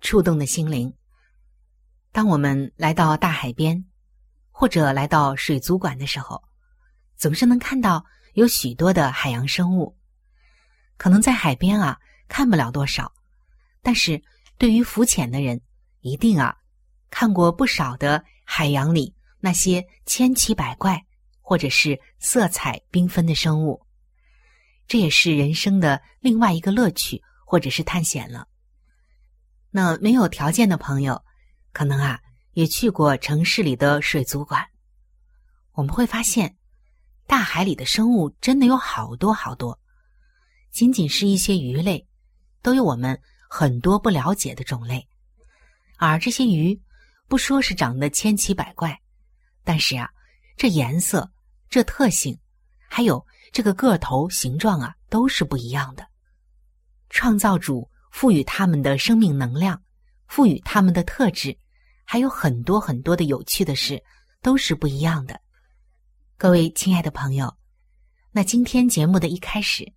触动的心灵。当我们来到大海边，或者来到水族馆的时候，总是能看到有许多的海洋生物。可能在海边啊看不了多少，但是对于浮潜的人，一定啊看过不少的海洋里那些千奇百怪或者是色彩缤纷的生物。这也是人生的另外一个乐趣，或者是探险了。那没有条件的朋友，可能啊也去过城市里的水族馆。我们会发现，大海里的生物真的有好多好多，仅仅是一些鱼类，都有我们很多不了解的种类。而这些鱼，不说是长得千奇百怪，但是啊，这颜色、这特性，还有。这个个头、形状啊，都是不一样的。创造主赋予他们的生命能量，赋予他们的特质，还有很多很多的有趣的事，都是不一样的。各位亲爱的朋友，那今天节目的一开始，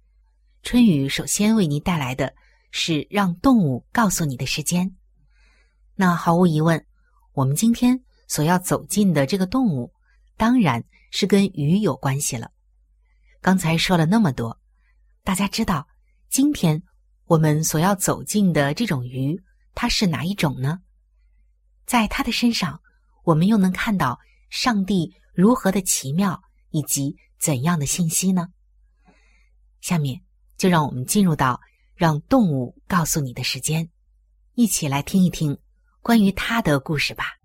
春雨首先为您带来的是让动物告诉你的时间。那毫无疑问，我们今天所要走进的这个动物，当然是跟鱼有关系了。刚才说了那么多，大家知道今天我们所要走进的这种鱼，它是哪一种呢？在它的身上，我们又能看到上帝如何的奇妙，以及怎样的信息呢？下面就让我们进入到让动物告诉你的时间，一起来听一听关于它的故事吧。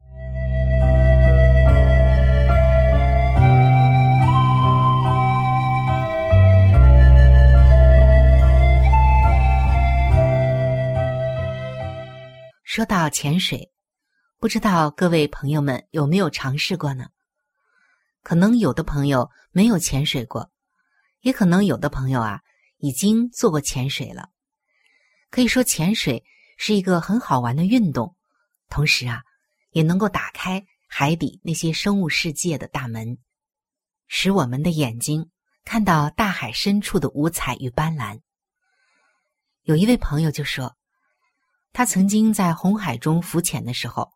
说到潜水，不知道各位朋友们有没有尝试过呢？可能有的朋友没有潜水过，也可能有的朋友啊已经做过潜水了。可以说，潜水是一个很好玩的运动，同时啊也能够打开海底那些生物世界的大门，使我们的眼睛看到大海深处的五彩与斑斓。有一位朋友就说。他曾经在红海中浮潜的时候，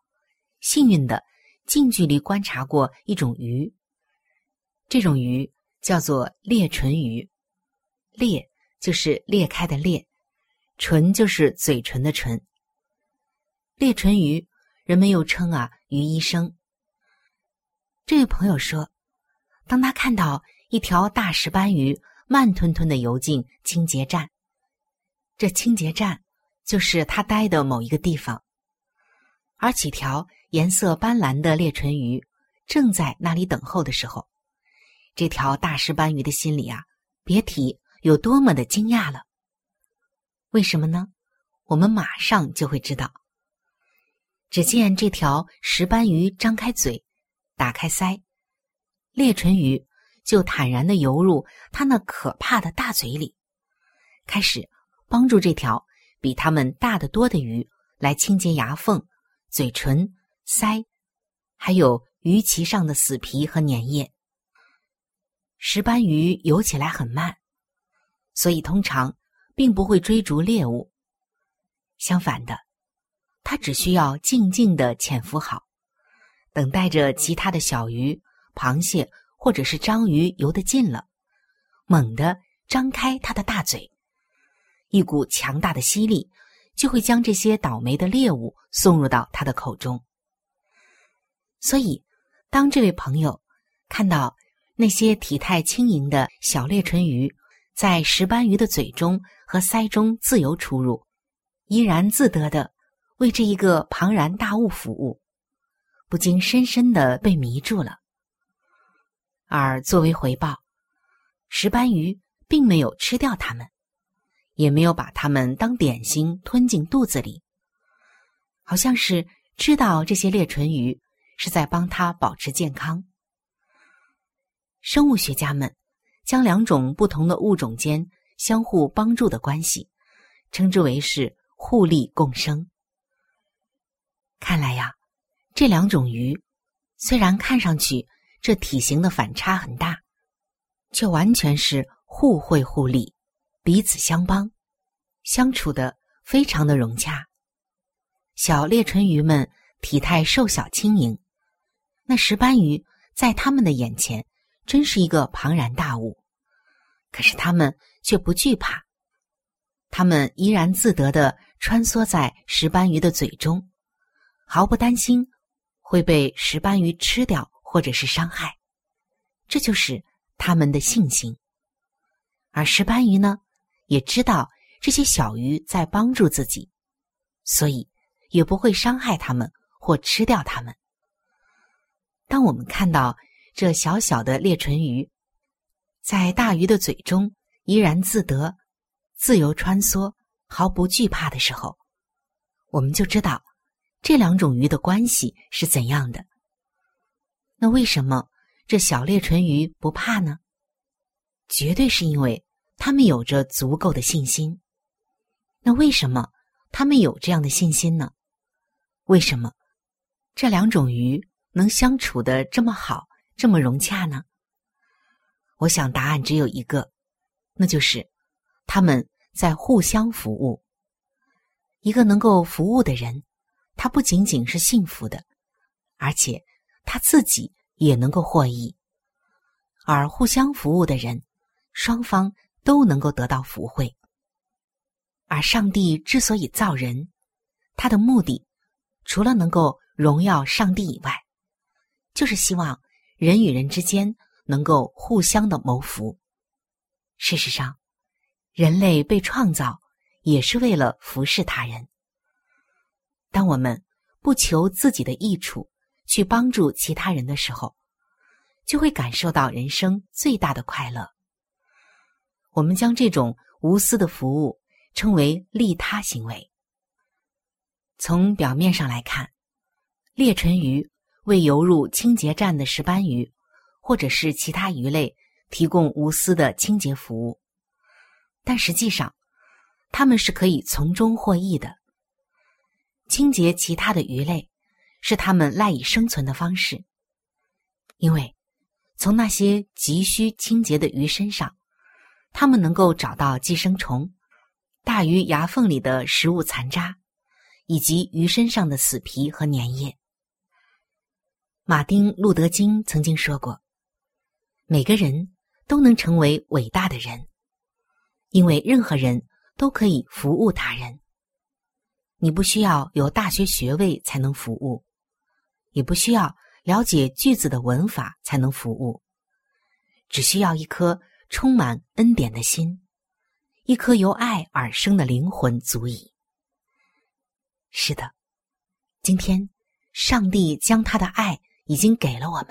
幸运的近距离观察过一种鱼。这种鱼叫做裂唇鱼，裂就是裂开的裂，唇就是嘴唇的唇。裂唇鱼，人们又称啊鱼医生。这位朋友说，当他看到一条大石斑鱼慢吞吞的游进清洁站，这清洁站。就是他待的某一个地方，而几条颜色斑斓的裂唇鱼正在那里等候的时候，这条大石斑鱼的心里啊，别提有多么的惊讶了。为什么呢？我们马上就会知道。只见这条石斑鱼张开嘴，打开腮，裂唇鱼就坦然的游入它那可怕的大嘴里，开始帮助这条。比它们大得多的鱼来清洁牙缝，嘴唇、腮，还有鱼鳍上的死皮和粘液。石斑鱼游起来很慢，所以通常并不会追逐猎物。相反的，它只需要静静的潜伏好，等待着其他的小鱼、螃蟹或者是章鱼游得近了，猛地张开它的大嘴，一股强大的吸力就会将这些倒霉的猎物送入到他的口中。所以，当这位朋友看到那些体态轻盈的小裂唇鱼在石斑鱼的嘴中和腮中自由出入，怡然自得的为这一个庞然大物服务，不禁深深的被迷住了。而作为回报，石斑鱼并没有吃掉它们，也没有把它们当点心吞进肚子里，好像是知道这些裂唇鱼是在帮它保持健康。生物学家们将两种不同的物种间相互帮助的关系，称之为是。互利共生。看来呀，这两种鱼虽然看上去这体型的反差很大，却完全是互惠互利，彼此相帮，相处的非常的融洽。小裂唇鱼们体态瘦小轻盈，那石斑鱼在他们的眼前真是一个庞然大物，可是他们却不惧怕。他们怡然自得的穿梭在石斑鱼的嘴中，毫不担心会被石斑鱼吃掉或者是伤害，这就是他们的信心。而石斑鱼呢，也知道这些小鱼在帮助自己，所以也不会伤害它们或吃掉它们。当我们看到这小小的裂唇鱼在大鱼的嘴中怡然自得。自由穿梭，毫不惧怕的时候，我们就知道这两种鱼的关系是怎样的。那为什么这小裂唇鱼不怕呢？绝对是因为他们有着足够的信心。那为什么他们有这样的信心呢？为什么这两种鱼能相处的这么好，这么融洽呢？我想答案只有一个，那就是他们。在互相服务。一个能够服务的人，他不仅仅是幸福的，而且他自己也能够获益。而互相服务的人，双方都能够得到福慧。而上帝之所以造人，他的目的除了能够荣耀上帝以外，就是希望人与人之间能够互相的谋福。事实上。人类被创造也是为了服侍他人。当我们不求自己的益处去帮助其他人的时候，就会感受到人生最大的快乐。我们将这种无私的服务称为利他行为。从表面上来看，裂唇鱼为游入清洁站的石斑鱼或者是其他鱼类提供无私的清洁服务。但实际上，他们是可以从中获益的。清洁其他的鱼类，是他们赖以生存的方式。因为从那些急需清洁的鱼身上，他们能够找到寄生虫、大鱼牙缝里的食物残渣，以及鱼身上的死皮和粘液。马丁·路德·金曾经说过：“每个人都能成为伟大的人。”因为任何人都可以服务他人，你不需要有大学学位才能服务，也不需要了解句子的文法才能服务，只需要一颗充满恩典的心，一颗由爱而生的灵魂足矣。是的，今天上帝将他的爱已经给了我们，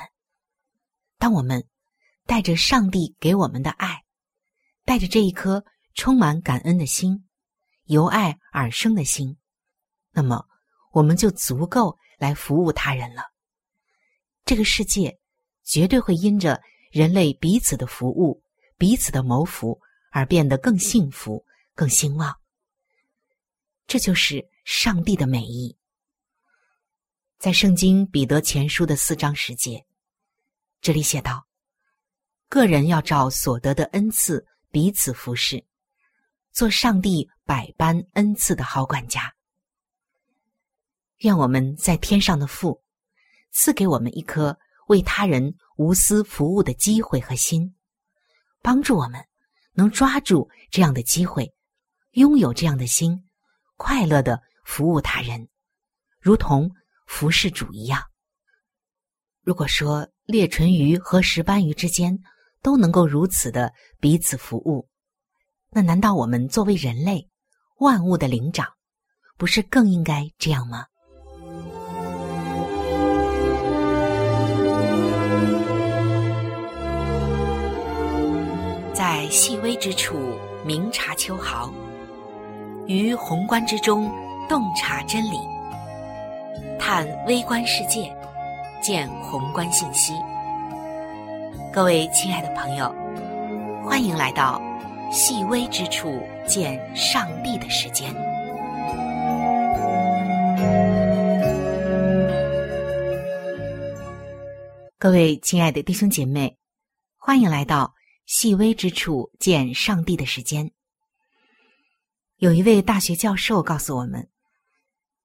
当我们带着上帝给我们的爱。带着这一颗充满感恩的心，由爱而生的心，那么我们就足够来服务他人了。这个世界绝对会因着人类彼此的服务、彼此的谋福而变得更幸福、更兴旺。这就是上帝的美意。在圣经彼得前书的四章十节，这里写道：“个人要照所得的恩赐彼此服侍，做上帝百般恩赐的好管家。”愿我们在天上的父赐给我们一颗为他人无私服务的机会和心，帮助我们能抓住这样的机会，拥有这样的心，快乐的服务他人，如同。服侍主一样。如果说裂唇鱼和石斑鱼之间都能够如此的彼此服务，那难道我们作为人类万物的灵长，不是更应该这样吗？细微之处明察秋毫，于宏观之中洞察真理。探微观世界，见宏观信息。各位亲爱的朋友，欢迎来到细微之处见上帝的时间。各位亲爱的弟兄姐妹，欢迎来到细微之处见上帝的时间。有一位大学教授告诉我们。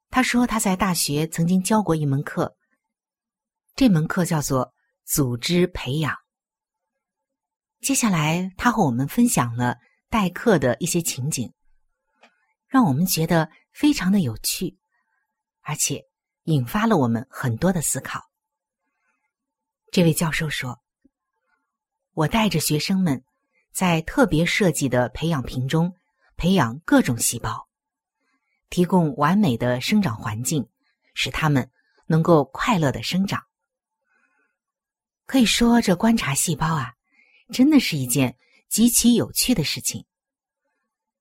他说他在大学曾经教过一门课，这门课叫做组织培养。接下来，他和我们分享了代课的一些情景，让我们觉得非常的有趣，而且引发了我们很多的思考。这位教授说：“我带着学生们在特别设计的培养瓶中培养各种细胞。”提供完美的生长环境，使它们能够快乐的生长。可以说，这观察细胞啊，真的是一件极其有趣的事情，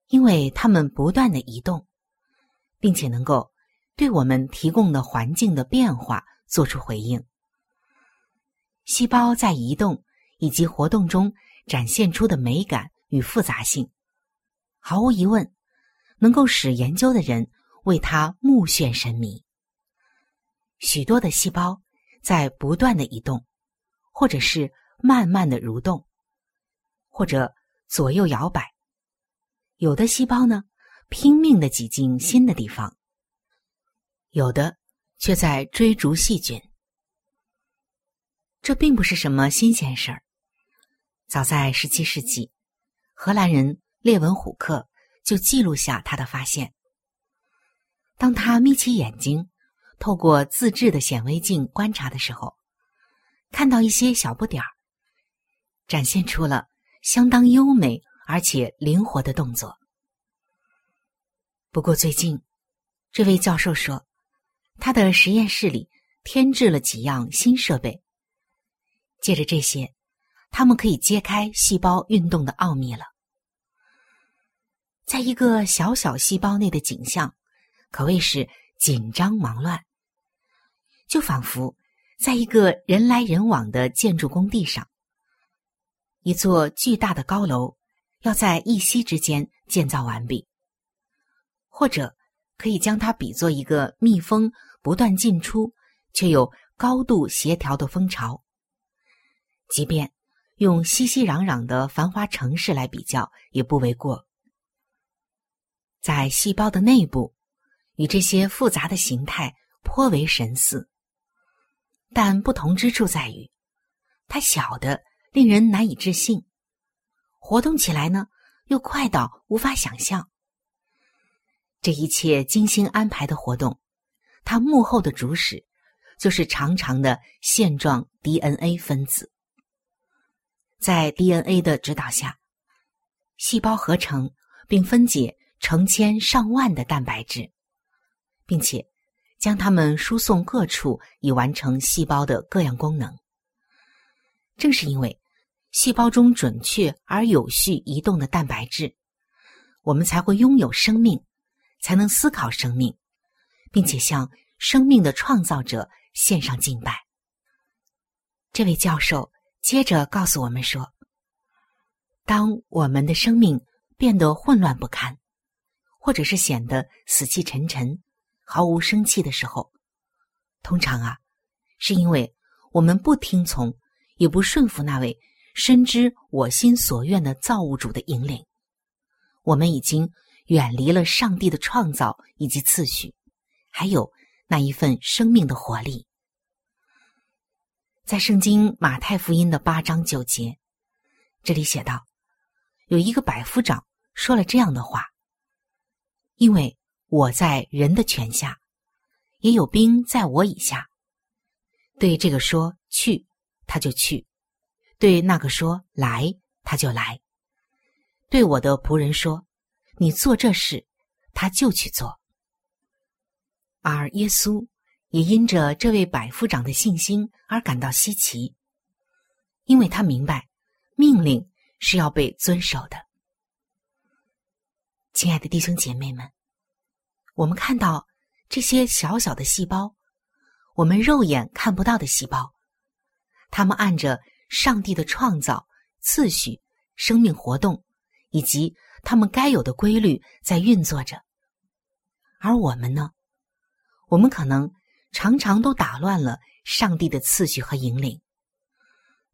因为它们不断的移动，并且能够对我们提供的环境的变化做出回应。细胞在移动以及活动中展现出的美感与复杂性，毫无疑问。能够使研究的人为他目眩神迷。许多的细胞在不断的移动，或者是慢慢的蠕动，或者左右摇摆。有的细胞呢，拼命的挤进新的地方；有的却在追逐细菌。这并不是什么新鲜事儿。早在十七世纪，荷兰人列文虎克。就记录下他的发现。当他眯起眼睛，透过自制的显微镜观察的时候，看到一些小不点儿，展现出了相当优美而且灵活的动作。不过最近，这位教授说，他的实验室里添置了几样新设备，借着这些，他们可以揭开细胞运动的奥秘了。在一个小小细胞内的景象，可谓是紧张忙乱，就仿佛在一个人来人往的建筑工地上，一座巨大的高楼要在一夕之间建造完毕，或者可以将它比作一个蜜蜂不断进出却又高度协调的蜂巢。即便用熙熙攘攘的繁华城市来比较，也不为过。在细胞的内部，与这些复杂的形态颇为神似，但不同之处在于，它小的令人难以置信，活动起来呢又快到无法想象。这一切精心安排的活动，它幕后的主使就是长长的线状 DNA 分子，在 DNA 的指导下，细胞合成并分解。成千上万的蛋白质，并且将它们输送各处，以完成细胞的各样功能。正是因为细胞中准确而有序移动的蛋白质，我们才会拥有生命，才能思考生命，并且向生命的创造者献上敬拜。这位教授接着告诉我们说：“当我们的生命变得混乱不堪。”或者是显得死气沉沉、毫无生气的时候，通常啊，是因为我们不听从，也不顺服那位深知我心所愿的造物主的引领，我们已经远离了上帝的创造以及次序，还有那一份生命的活力。在圣经马太福音的八章九节，这里写道：“有一个百夫长说了这样的话，因为我在人的权下，也有兵在我以下。对这个说去，他就去；对那个说来，他就来；对我的仆人说，你做这事，他就去做。而耶稣。”也因着这位百夫长的信心而感到稀奇，因为他明白命令是要被遵守的。亲爱的弟兄姐妹们，我们看到这些小小的细胞，我们肉眼看不到的细胞，他们按着上帝的创造次序、生命活动以及他们该有的规律在运作着，而我们呢，我们可能。常常都打乱了上帝的次序和引领，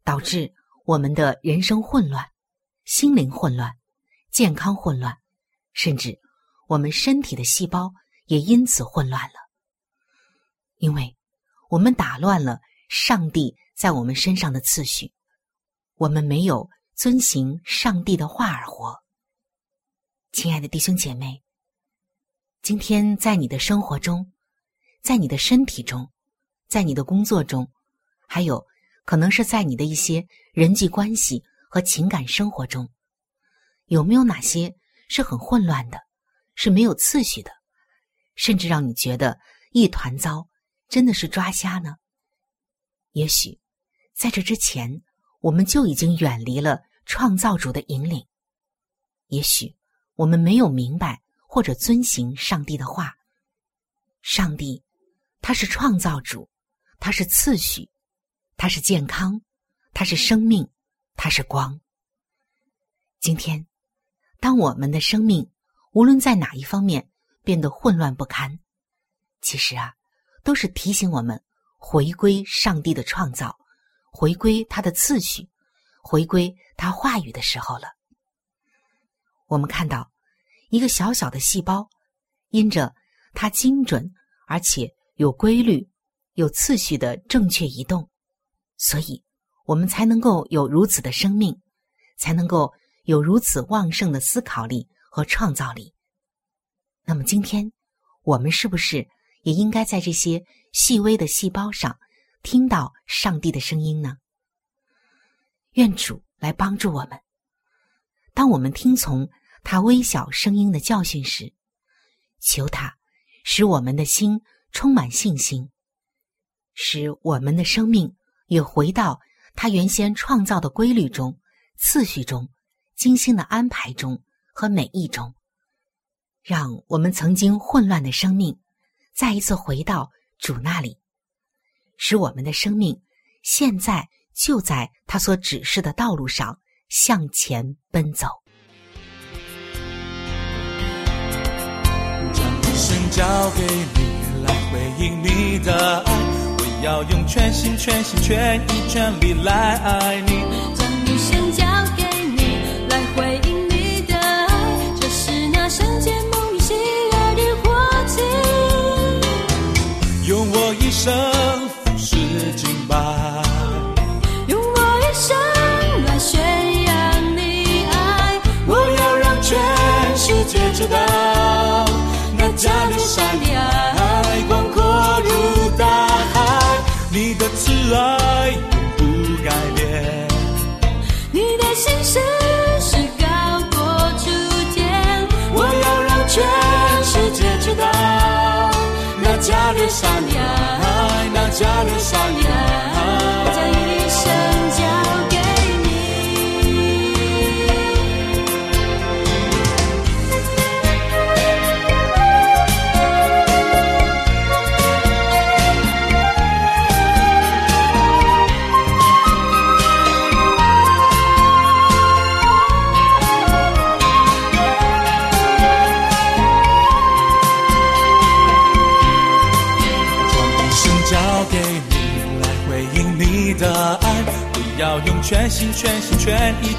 导致我们的人生混乱、心灵混乱、健康混乱，甚至我们身体的细胞也因此混乱了。因为我们打乱了上帝在我们身上的次序，我们没有遵行上帝的话而活。亲爱的弟兄姐妹，今天在你的生活中。在你的身体中，在你的工作中，还有可能是在你的一些人际关系和情感生活中，有没有哪些是很混乱的，是没有次序的，甚至让你觉得一团糟，真的是抓瞎呢？也许在这之前，我们就已经远离了创造主的引领；也许我们没有明白或者遵行上帝的话，上帝。他是创造主，他是次序，他是健康，他是生命，他是光。今天，当我们的生命无论在哪一方面变得混乱不堪，其实啊，都是提醒我们回归上帝的创造，回归他的次序，回归他话语的时候了。我们看到一个小小的细胞，因着它精准而且。有规律、有次序的正确移动，所以我们才能够有如此的生命，才能够有如此旺盛的思考力和创造力。那么，今天我们是不是也应该在这些细微的细胞上听到上帝的声音呢？愿主来帮助我们。当我们听从他微小声音的教训时，求他使我们的心。充满信心，使我们的生命也回到他原先创造的规律中、次序中、精心的安排中和美意中，让我们曾经混乱的生命再一次回到主那里，使我们的生命现在就在他所指示的道路上向前奔走。将一生交给你。回应你的爱，我要用全心全心全意全力来爱你。爱永不改变，你的心事是高过诸天。我要让全世界知道，那加略善良，那加略善良，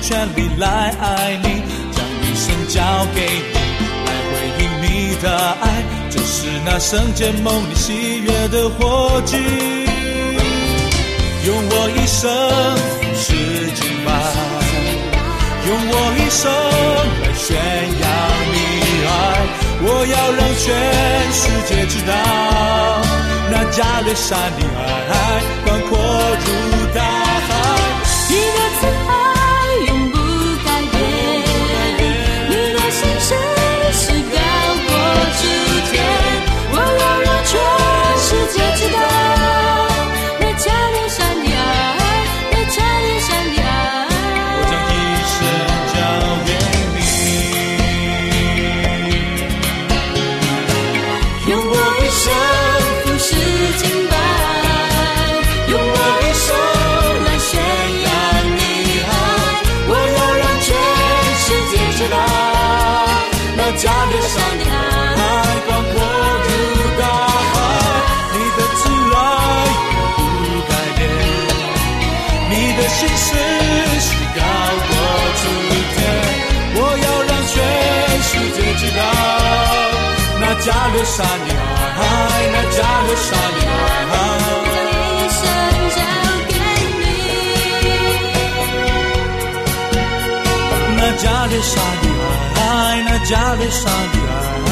全力来爱你，将一生交给你，来回应你的爱，这是那圣洁梦里喜悦的火炬。用我一生是敬拜，用我一生来宣扬你爱，我要让全世界知道，那加勒山的爱宽阔如那加略山的爱，那加略山的爱。一生交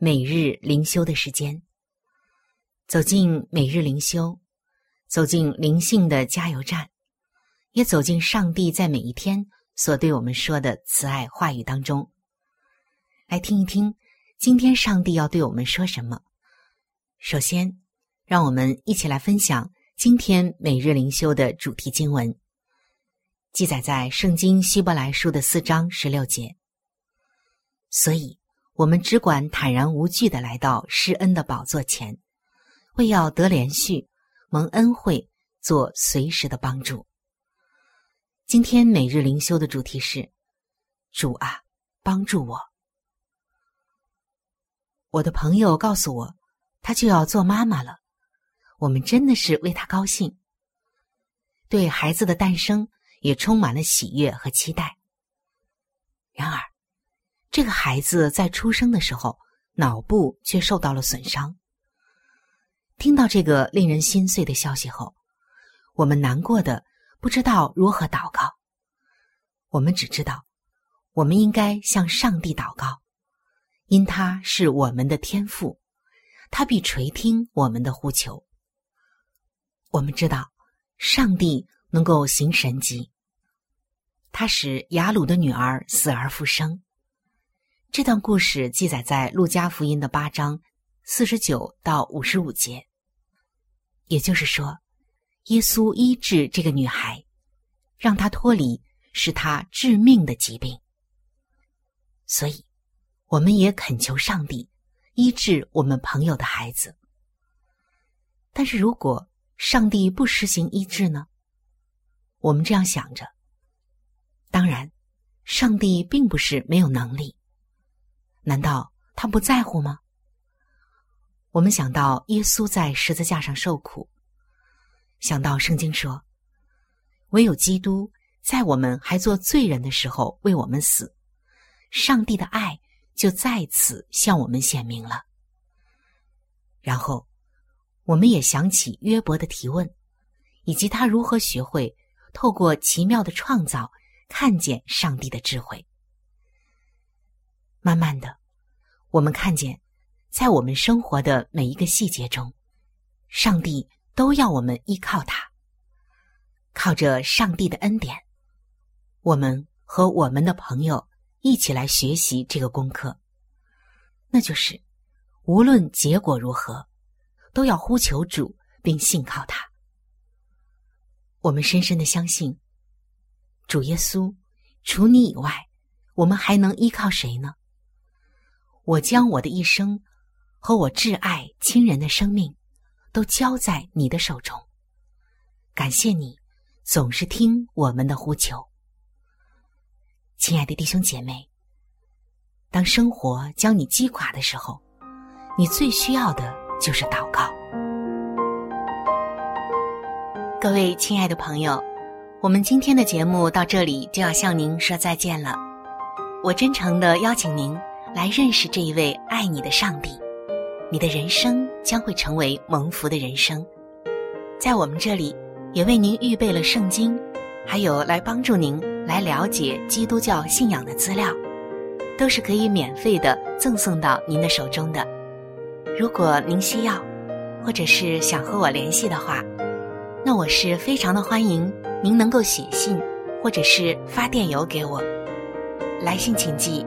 每日灵修的时间。走进每日灵修，走进灵性的加油站，也走进上帝在每一天所对我们说的慈爱话语当中，来听一听今天上帝要对我们说什么。首先，让我们一起来分享今天每日灵修的主题经文，记载在圣经希伯来书的四章十六节。所以，我们只管坦然无惧的来到施恩的宝座前，为要得连续蒙恩惠，做随时的帮助。今天每日灵修的主题是：主啊，帮助我。我的朋友告诉我，他就要做妈妈了，我们真的是为他高兴，对孩子的诞生也充满了喜悦和期待。然而，这个孩子在出生的时候，脑部却受到了损伤。听到这个令人心碎的消息后，我们难过的不知道如何祷告。我们只知道，我们应该向上帝祷告，因他是我们的天父，他必垂听我们的呼求。我们知道，上帝能够行神迹，他使雅鲁的女儿死而复生。这段故事记载在《路加福音》的八章四十九到五十五节。也就是说，耶稣医治这个女孩，让她脱离使她致命的疾病。所以，我们也恳求上帝医治我们朋友的孩子。但是如果上帝不实行医治呢？我们这样想着。当然，上帝并不是没有能力。难道他不在乎吗？我们想到耶稣在十字架上受苦，想到圣经说：“唯有基督在我们还做罪人的时候为我们死，上帝的爱就在此向我们显明了。”然后，我们也想起约伯的提问，以及他如何学会透过奇妙的创造看见上帝的智慧。慢慢的，我们看见，在我们生活的每一个细节中，上帝都要我们依靠他。靠着上帝的恩典，我们和我们的朋友一起来学习这个功课，那就是。无论结果如何，都要呼求主，并信靠他。我们深深的相信，主耶稣，除你以外，我们还能依靠谁呢？我将我的一生和我挚爱亲人的生命，都交在你的手中。感谢你，总是听我们的呼求。亲爱的弟兄姐妹，当生活将你击垮的时候。你最需要的就是祷告。各位亲爱的朋友，我们今天的节目到这里就要向您说再见了。我真诚的邀请您来认识这一位爱你的上帝，你的人生将会成为蒙福的人生。在我们这里，也为您预备了圣经，还有来帮助您来了解基督教信仰的资料，都是可以免费的赠送到您的手中的。如果您需要，或者是想和我联系的话，那我是非常的欢迎您能够写信，或者是发电邮给我。来信请寄：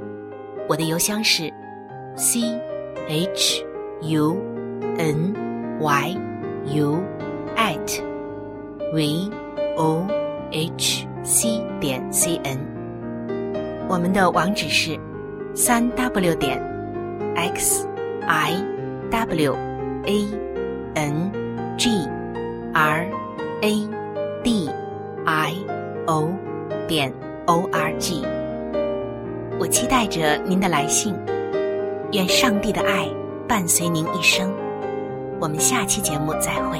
我的邮箱是 c h u n y u at v o h c 点 c n。我们的网址是三 w 点 x i。w a n g r a d i o 点 o r g，我期待着您的来信。愿上帝的爱伴随您一生。我们下期节目再会。